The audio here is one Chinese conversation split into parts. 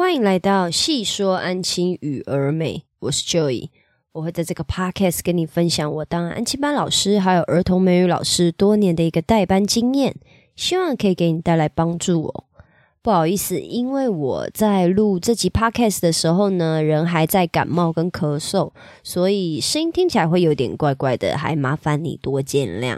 欢迎来到细说安亲与儿美，我是 Joy，我会在这个 podcast 跟你分享我当安亲班老师还有儿童美语老师多年的一个代班经验，希望可以给你带来帮助哦。不好意思，因为我在录这集 podcast 的时候呢，人还在感冒跟咳嗽，所以声音听起来会有点怪怪的，还麻烦你多见谅。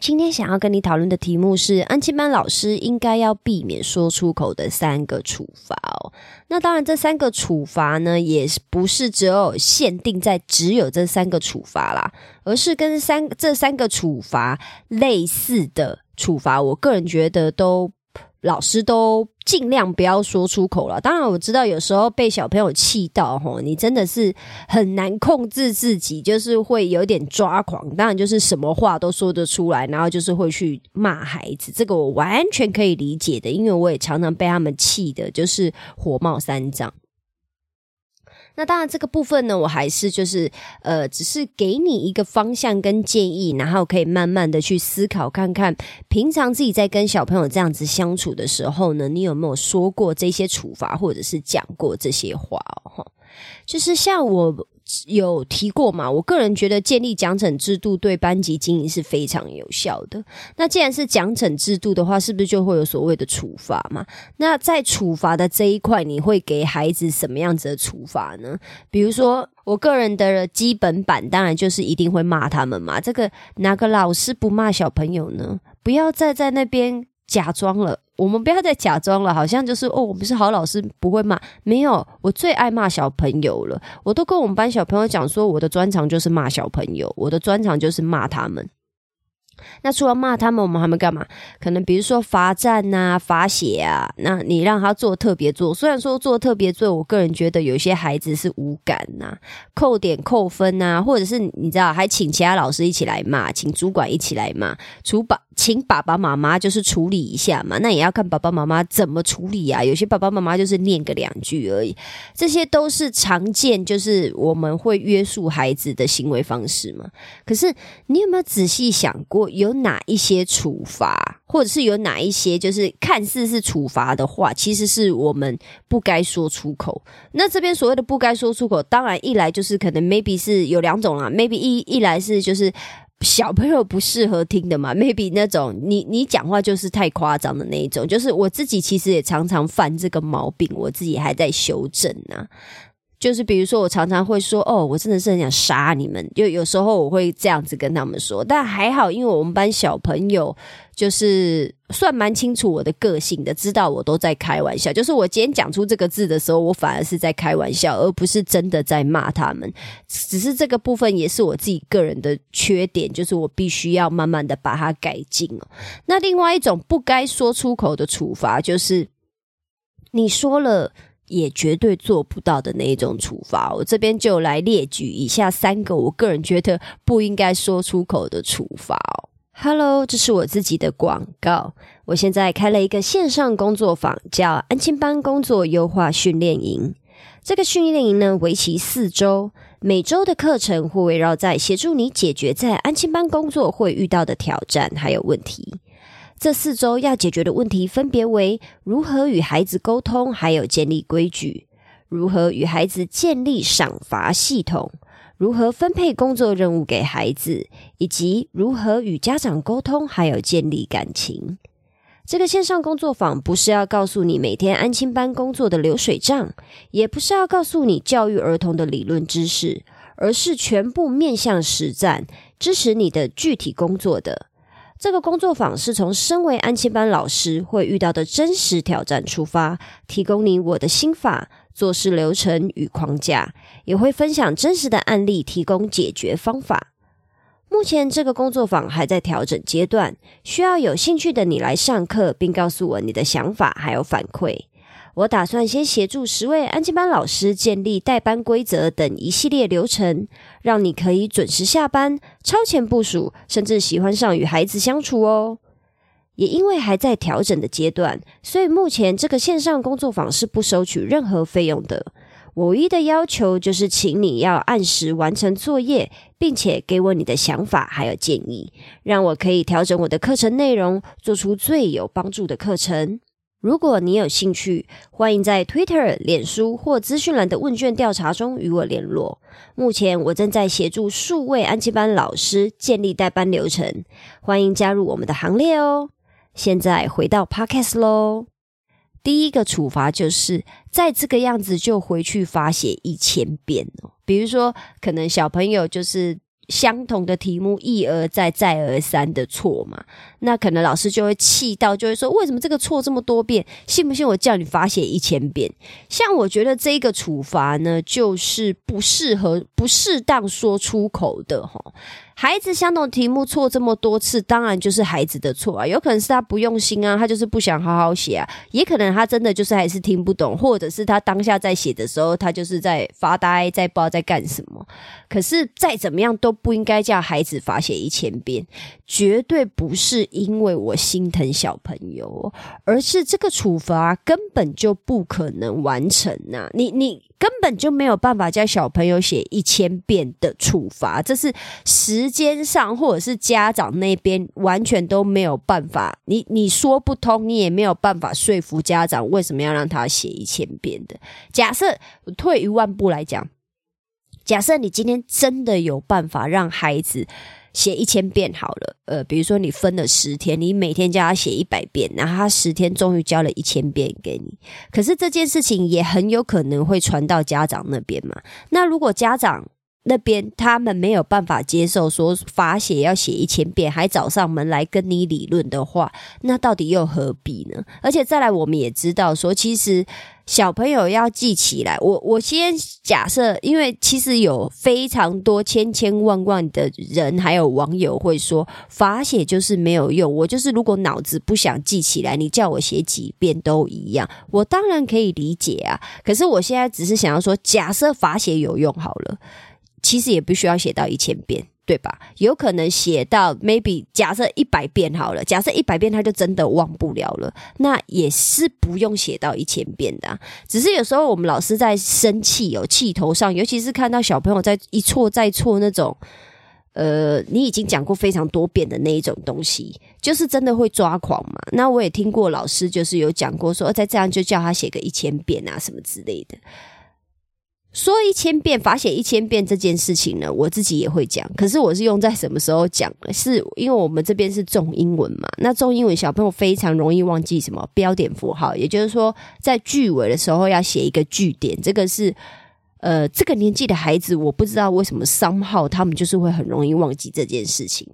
今天想要跟你讨论的题目是安亲班老师应该要避免说出口的三个处罚哦。那当然，这三个处罚呢，也不是只有限定在只有这三个处罚啦，而是跟三这三个处罚类似的处罚，我个人觉得都。老师都尽量不要说出口了。当然，我知道有时候被小朋友气到，吼，你真的是很难控制自己，就是会有点抓狂。当然，就是什么话都说得出来，然后就是会去骂孩子。这个我完全可以理解的，因为我也常常被他们气的，就是火冒三丈。那当然，这个部分呢，我还是就是呃，只是给你一个方向跟建议，然后可以慢慢的去思考看看，平常自己在跟小朋友这样子相处的时候呢，你有没有说过这些处罚，或者是讲过这些话哦？就是像我。有提过嘛？我个人觉得建立奖惩制度对班级经营是非常有效的。那既然是奖惩制度的话，是不是就会有所谓的处罚嘛？那在处罚的这一块，你会给孩子什么样子的处罚呢？比如说，我个人的基本版当然就是一定会骂他们嘛。这个哪个老师不骂小朋友呢？不要再在那边假装了。我们不要再假装了，好像就是哦，我们是好老师，不会骂。没有，我最爱骂小朋友了。我都跟我们班小朋友讲说，我的专长就是骂小朋友，我的专长就是骂他们。那除了骂他们，我们还没干嘛？可能比如说罚站呐、罚写啊。那你让他做特别做，虽然说做特别做，我个人觉得有些孩子是无感呐，扣点扣分呐，或者是你知道，还请其他老师一起来骂，请主管一起来骂，除把请爸爸妈妈就是处理一下嘛。那也要看爸爸妈妈怎么处理啊。有些爸爸妈妈就是念个两句而已，这些都是常见，就是我们会约束孩子的行为方式嘛。可是你有没有仔细想过？有哪一些处罚，或者是有哪一些就是看似是处罚的话，其实是我们不该说出口。那这边所谓的不该说出口，当然一来就是可能 maybe 是有两种啦，maybe 一一来是就是小朋友不适合听的嘛，maybe 那种你你讲话就是太夸张的那一种，就是我自己其实也常常犯这个毛病，我自己还在修正呢。就是比如说，我常常会说：“哦，我真的是很想杀你们。”就有时候我会这样子跟他们说，但还好，因为我们班小朋友就是算蛮清楚我的个性的，知道我都在开玩笑。就是我今天讲出这个字的时候，我反而是在开玩笑，而不是真的在骂他们。只是这个部分也是我自己个人的缺点，就是我必须要慢慢的把它改进。那另外一种不该说出口的处罚，就是你说了。也绝对做不到的那一种处罚，我这边就来列举以下三个我个人觉得不应该说出口的处罚。Hello，这是我自己的广告。我现在开了一个线上工作坊，叫安亲班工作优化训练营。这个训练营呢，为期四周，每周的课程会围绕在协助你解决在安亲班工作会遇到的挑战还有问题。这四周要解决的问题分别为：如何与孩子沟通，还有建立规矩；如何与孩子建立赏罚系统；如何分配工作任务给孩子；以及如何与家长沟通，还有建立感情。这个线上工作坊不是要告诉你每天安亲班工作的流水账，也不是要告诉你教育儿童的理论知识，而是全部面向实战，支持你的具体工作的。这个工作坊是从身为安亲班老师会遇到的真实挑战出发，提供你我的心法、做事流程与框架，也会分享真实的案例，提供解决方法。目前这个工作坊还在调整阶段，需要有兴趣的你来上课，并告诉我你的想法还有反馈。我打算先协助十位安静班老师建立代班规则等一系列流程，让你可以准时下班、超前部署，甚至喜欢上与孩子相处哦。也因为还在调整的阶段，所以目前这个线上工作坊是不收取任何费用的。我唯一的要求就是，请你要按时完成作业，并且给我你的想法还有建议，让我可以调整我的课程内容，做出最有帮助的课程。如果你有兴趣，欢迎在 Twitter、脸书或资讯栏的问卷调查中与我联络。目前我正在协助数位安亲班老师建立代班流程，欢迎加入我们的行列哦。现在回到 Podcast 喽，第一个处罚就是在这个样子就回去罚写一千遍哦。比如说，可能小朋友就是。相同的题目一而再再而三的错嘛，那可能老师就会气到，就会说为什么这个错这么多遍？信不信我叫你罚写一千遍？像我觉得这个处罚呢，就是不适合、不适当说出口的哈。孩子相同题目错这么多次，当然就是孩子的错啊。有可能是他不用心啊，他就是不想好好写啊。也可能他真的就是还是听不懂，或者是他当下在写的时候，他就是在发呆，在不知道在干什么。可是再怎么样都不应该叫孩子罚写一千遍，绝对不是因为我心疼小朋友，而是这个处罚根本就不可能完成呐。你你。根本就没有办法叫小朋友写一千遍的处罚，这是时间上或者是家长那边完全都没有办法。你你说不通，你也没有办法说服家长为什么要让他写一千遍的。假设退一万步来讲，假设你今天真的有办法让孩子。写一千遍好了，呃，比如说你分了十天，你每天叫他写一百遍，然后他十天终于交了一千遍给你。可是这件事情也很有可能会传到家长那边嘛。那如果家长那边他们没有办法接受说罚写要写一千遍，还找上门来跟你理论的话，那到底又何必呢？而且再来，我们也知道说，其实。小朋友要记起来，我我先假设，因为其实有非常多千千万万的人，还有网友会说罚写就是没有用。我就是如果脑子不想记起来，你叫我写几遍都一样。我当然可以理解啊，可是我现在只是想要说，假设罚写有用好了，其实也不需要写到一千遍。对吧？有可能写到 maybe 假设一百遍好了，假设一百遍他就真的忘不了了，那也是不用写到一千遍的。只是有时候我们老师在生气、有气头上，尤其是看到小朋友在一错再错那种，呃，你已经讲过非常多遍的那一种东西，就是真的会抓狂嘛。那我也听过老师就是有讲过说，再这样就叫他写个一千遍啊什么之类的。说一千遍罚写一千遍这件事情呢，我自己也会讲。可是我是用在什么时候讲？是因为我们这边是重英文嘛？那重英文小朋友非常容易忘记什么标点符号，也就是说，在句尾的时候要写一个句点。这个是呃，这个年纪的孩子，我不知道为什么商号他们就是会很容易忘记这件事情。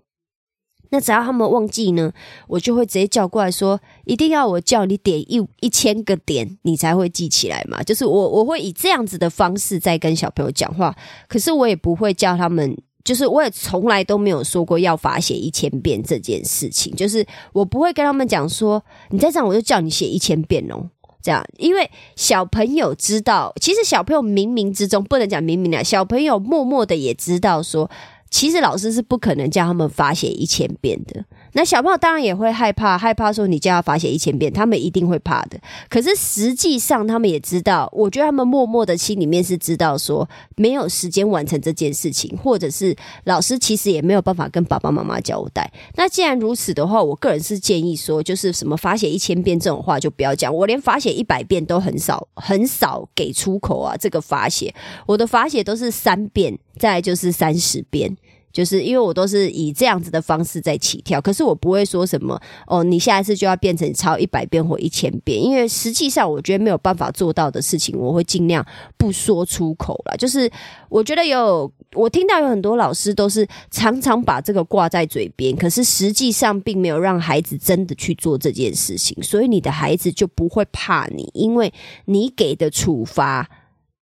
那只要他们忘记呢，我就会直接叫过来说，一定要我叫你点一一千个点，你才会记起来嘛。就是我我会以这样子的方式在跟小朋友讲话，可是我也不会叫他们，就是我也从来都没有说过要罚写一千遍这件事情。就是我不会跟他们讲说，你再这样我就叫你写一千遍哦。这样，因为小朋友知道，其实小朋友冥冥之中不能讲冥冥的，小朋友默默的也知道说。其实老师是不可能叫他们发写一千遍的。那小朋友当然也会害怕，害怕说你叫他罚写一千遍，他们一定会怕的。可是实际上他们也知道，我觉得他们默默的心里面是知道说没有时间完成这件事情，或者是老师其实也没有办法跟爸爸妈妈交代。那既然如此的话，我个人是建议说，就是什么罚写一千遍这种话就不要讲。我连罚写一百遍都很少很少给出口啊，这个罚写我的罚写都是三遍，再就是三十遍。就是因为我都是以这样子的方式在起跳，可是我不会说什么哦，你下一次就要变成抄一百遍或一千遍，因为实际上我觉得没有办法做到的事情，我会尽量不说出口了。就是我觉得有我听到有很多老师都是常常把这个挂在嘴边，可是实际上并没有让孩子真的去做这件事情，所以你的孩子就不会怕你，因为你给的处罚。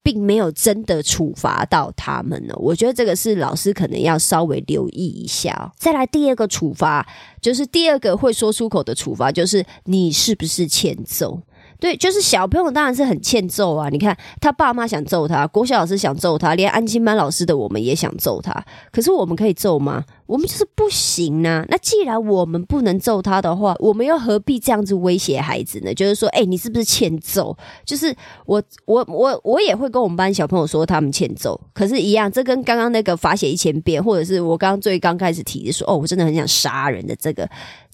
并没有真的处罚到他们呢，我觉得这个是老师可能要稍微留意一下。再来第二个处罚，就是第二个会说出口的处罚，就是你是不是欠揍？对，就是小朋友当然是很欠揍啊！你看他爸妈想揍他，国小老师想揍他，连安心班老师的我们也想揍他，可是我们可以揍吗？我们就是不行呐！那既然我们不能揍他的话，我们又何必这样子威胁孩子呢？就是说，哎，你是不是欠揍？就是我，我，我，我也会跟我们班小朋友说他们欠揍。可是，一样，这跟刚刚那个罚写一千遍，或者是我刚刚最刚开始提的说，哦，我真的很想杀人的这个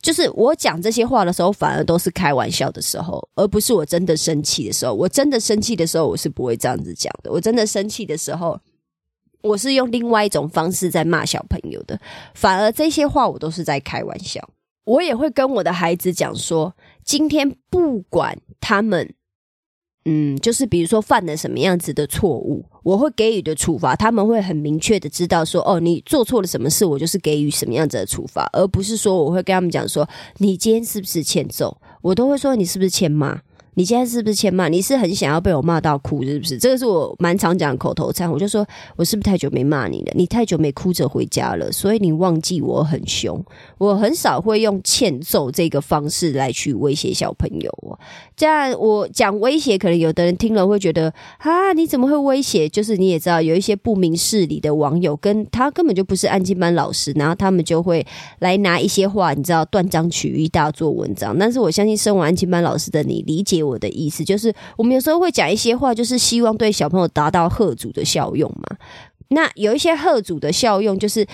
就是我讲这些话的时候，反而都是开玩笑的时候，而不是我真的生气的时候。我真的生气的时候，我是不会这样子讲的。我真的生气的时候，我是用另外一种方式在骂小朋友的。反而这些话，我都是在开玩笑。我也会跟我的孩子讲说，今天不管他们。嗯，就是比如说犯了什么样子的错误，我会给予的处罚，他们会很明确的知道说，哦，你做错了什么事，我就是给予什么样子的处罚，而不是说我会跟他们讲说，你今天是不是欠揍，我都会说你是不是欠骂。你现在是不是欠骂？你是很想要被我骂到哭，是不是？这个是我蛮常讲的口头禅。我就说，我是不是太久没骂你了？你太久没哭着回家了，所以你忘记我很凶。我很少会用欠揍这个方式来去威胁小朋友哦。这样我讲威胁，可能有的人听了会觉得啊，你怎么会威胁？就是你也知道，有一些不明事理的网友，跟他根本就不是安静班老师，然后他们就会来拿一些话，你知道断章取义大做文章。但是我相信，身为安静班老师的你，理解我。我的意思就是，我们有时候会讲一些话，就是希望对小朋友达到贺主的效用嘛。那有一些贺主的效用，就是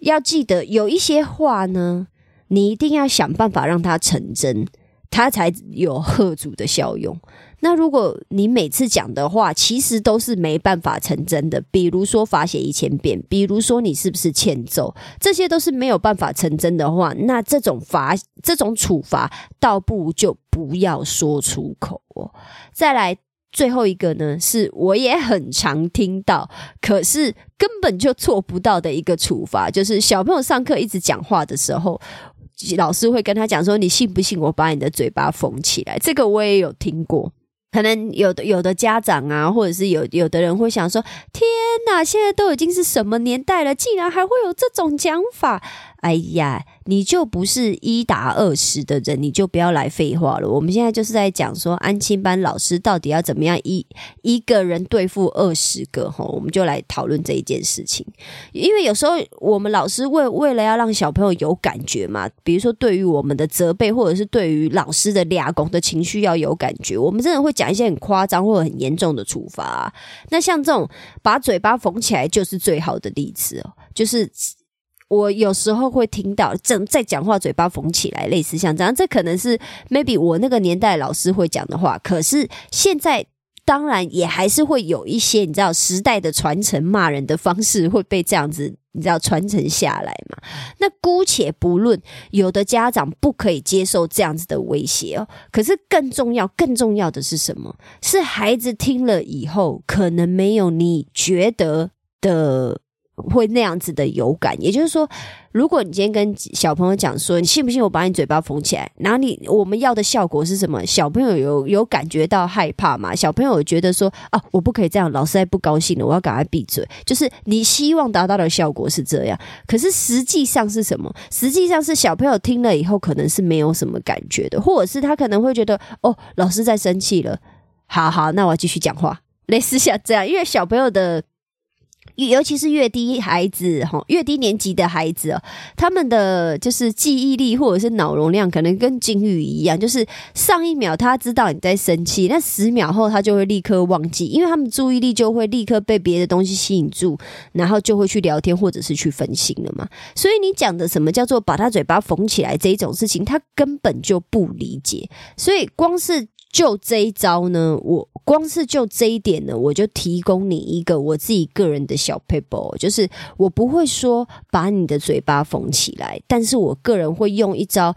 要记得有一些话呢，你一定要想办法让它成真，它才有贺主的效用。那如果你每次讲的话，其实都是没办法成真的，比如说罚写一千遍，比如说你是不是欠揍，这些都是没有办法成真的话，那这种罚、这种处罚，倒不如就不要说出口哦。再来最后一个呢，是我也很常听到，可是根本就做不到的一个处罚，就是小朋友上课一直讲话的时候，老师会跟他讲说：“你信不信我把你的嘴巴缝起来？”这个我也有听过。可能有的有的家长啊，或者是有有的人会想说：“天哪，现在都已经是什么年代了，竟然还会有这种讲法？”哎呀，你就不是一打二十的人，你就不要来废话了。我们现在就是在讲说，安亲班老师到底要怎么样一一个人对付二十个哈，我们就来讨论这一件事情。因为有时候我们老师为为了要让小朋友有感觉嘛，比如说对于我们的责备，或者是对于老师的俩拱的情绪要有感觉，我们真的会讲一些很夸张或者很严重的处罚。那像这种把嘴巴缝起来，就是最好的例子哦，就是。我有时候会听到正在讲话，嘴巴缝起来，类似像这样，这可能是 maybe 我那个年代老师会讲的话。可是现在当然也还是会有一些，你知道时代的传承，骂人的方式会被这样子，你知道传承下来嘛？那姑且不论，有的家长不可以接受这样子的威胁哦。可是更重要、更重要的是什么？是孩子听了以后，可能没有你觉得的。会那样子的有感，也就是说，如果你今天跟小朋友讲说，你信不信我把你嘴巴缝起来？然后你我们要的效果是什么？小朋友有有感觉到害怕吗？小朋友觉得说啊，我不可以这样，老师在不高兴了，我要赶快闭嘴。就是你希望达到的效果是这样，可是实际上是什么？实际上是小朋友听了以后，可能是没有什么感觉的，或者是他可能会觉得哦，老师在生气了，好好，那我继续讲话，类似像这样，因为小朋友的。尤其是越低孩子哈，越低年级的孩子哦，他们的就是记忆力或者是脑容量，可能跟金鱼一样，就是上一秒他知道你在生气，那十秒后他就会立刻忘记，因为他们注意力就会立刻被别的东西吸引住，然后就会去聊天或者是去分心了嘛。所以你讲的什么叫做把他嘴巴缝起来这一种事情，他根本就不理解。所以光是。就这一招呢，我光是就这一点呢，我就提供你一个我自己个人的小 paper，就是我不会说把你的嘴巴缝起来，但是我个人会用一招，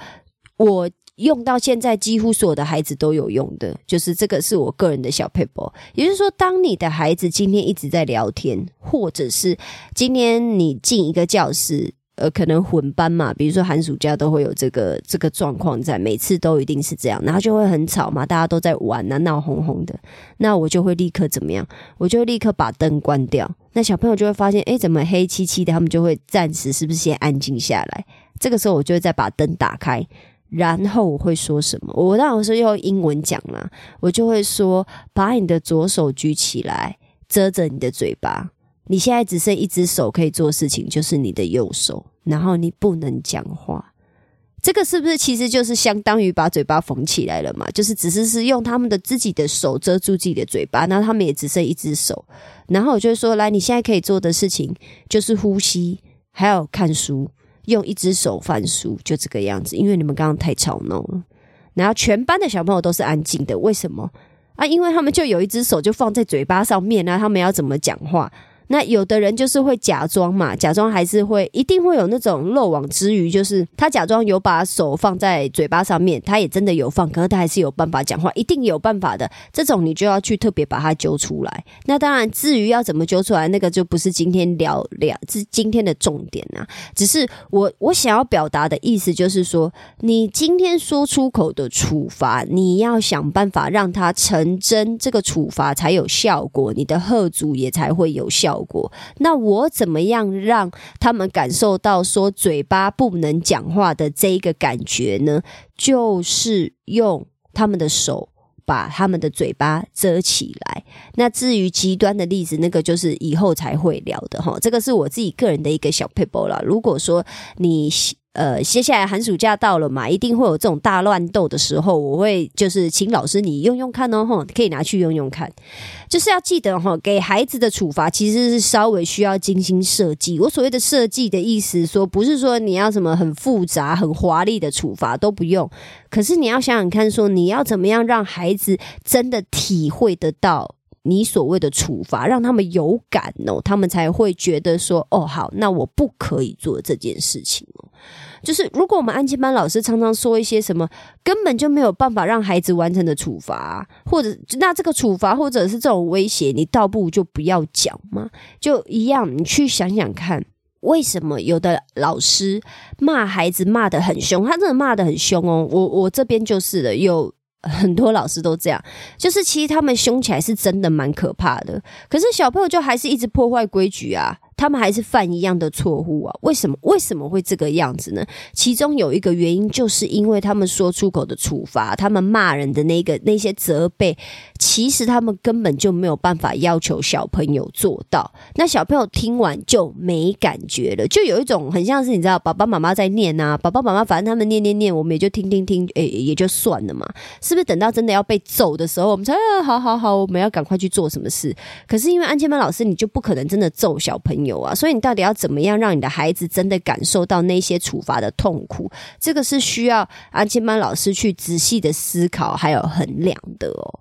我用到现在几乎所有的孩子都有用的，就是这个是我个人的小 paper，也就是说，当你的孩子今天一直在聊天，或者是今天你进一个教室。呃，可能混班嘛，比如说寒暑假都会有这个这个状况在，每次都一定是这样，然后就会很吵嘛，大家都在玩啊，闹哄哄的，那我就会立刻怎么样？我就立刻把灯关掉，那小朋友就会发现，哎，怎么黑漆漆的？他们就会暂时是不是先安静下来？这个时候我就会再把灯打开，然后我会说什么？我当然是用英文讲啦，我就会说，把你的左手举起来，遮着你的嘴巴。你现在只剩一只手可以做事情，就是你的右手，然后你不能讲话。这个是不是其实就是相当于把嘴巴缝起来了嘛？就是只是是用他们的自己的手遮住自己的嘴巴，那他们也只剩一只手。然后我就说，来，你现在可以做的事情就是呼吸，还有看书。用一只手翻书，就这个样子。因为你们刚刚太吵闹了，然后全班的小朋友都是安静的，为什么啊？因为他们就有一只手就放在嘴巴上面那他们要怎么讲话？那有的人就是会假装嘛，假装还是会一定会有那种漏网之鱼，就是他假装有把手放在嘴巴上面，他也真的有放，可是他还是有办法讲话，一定有办法的。这种你就要去特别把它揪出来。那当然，至于要怎么揪出来，那个就不是今天聊聊，是今天的重点啊。只是我我想要表达的意思就是说，你今天说出口的处罚，你要想办法让它成真，这个处罚才有效果，你的贺主也才会有效。效果，那我怎么样让他们感受到说嘴巴不能讲话的这一个感觉呢？就是用他们的手把他们的嘴巴遮起来。那至于极端的例子，那个就是以后才会聊的哈。这个是我自己个人的一个小 paper 啦。如果说你。呃，接下来寒暑假到了嘛，一定会有这种大乱斗的时候。我会就是请老师你用用看哦，吼，可以拿去用用看。就是要记得哈，给孩子的处罚其实是稍微需要精心设计。我所谓的设计的意思，说不是说你要什么很复杂、很华丽的处罚都不用。可是你要想想看，说你要怎么样让孩子真的体会得到。你所谓的处罚，让他们有感哦，他们才会觉得说，哦，好，那我不可以做这件事情哦。就是如果我们安静班老师常常说一些什么根本就没有办法让孩子完成的处罚，或者那这个处罚或者是这种威胁，你倒不如就不要讲嘛，就一样。你去想想看，为什么有的老师骂孩子骂的很凶，他真的骂的很凶哦。我我这边就是的，有。很多老师都这样，就是其实他们凶起来是真的蛮可怕的，可是小朋友就还是一直破坏规矩啊。他们还是犯一样的错误啊？为什么？为什么会这个样子呢？其中有一个原因，就是因为他们说出口的处罚，他们骂人的那个那些责备，其实他们根本就没有办法要求小朋友做到。那小朋友听完就没感觉了，就有一种很像是你知道，爸爸妈妈在念啊，爸爸妈妈反正他们念念念，我们也就听听听，诶，也就算了嘛。是不是等到真的要被揍的时候，我们才啊，好好好，我们要赶快去做什么事？可是因为安千班老师，你就不可能真的揍小朋友。有啊，所以你到底要怎么样让你的孩子真的感受到那些处罚的痛苦？这个是需要安亲班老师去仔细的思考还有衡量的哦。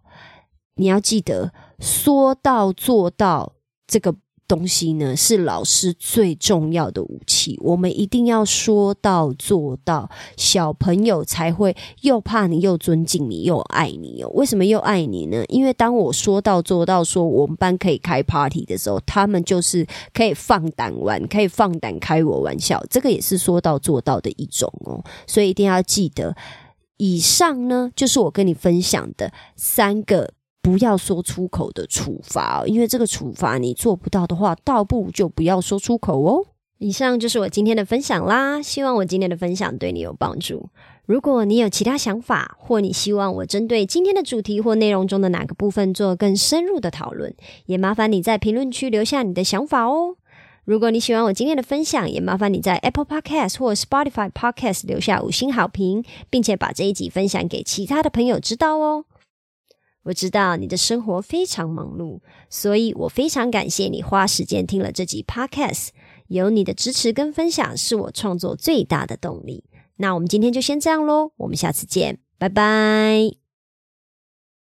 你要记得说到做到这个。东西呢是老师最重要的武器，我们一定要说到做到，小朋友才会又怕你又尊敬你又爱你哦。为什么又爱你呢？因为当我说到做到，说我们班可以开 party 的时候，他们就是可以放胆玩，可以放胆开我玩笑，这个也是说到做到的一种哦。所以一定要记得，以上呢就是我跟你分享的三个。不要说出口的处罚，因为这个处罚你做不到的话，倒不如就不要说出口哦。以上就是我今天的分享啦，希望我今天的分享对你有帮助。如果你有其他想法，或你希望我针对今天的主题或内容中的哪个部分做更深入的讨论，也麻烦你在评论区留下你的想法哦。如果你喜欢我今天的分享，也麻烦你在 Apple Podcast 或 Spotify Podcast 留下五星好评，并且把这一集分享给其他的朋友知道哦。我知道你的生活非常忙碌，所以我非常感谢你花时间听了这集 Podcast。有你的支持跟分享，是我创作最大的动力。那我们今天就先这样喽，我们下次见，拜拜。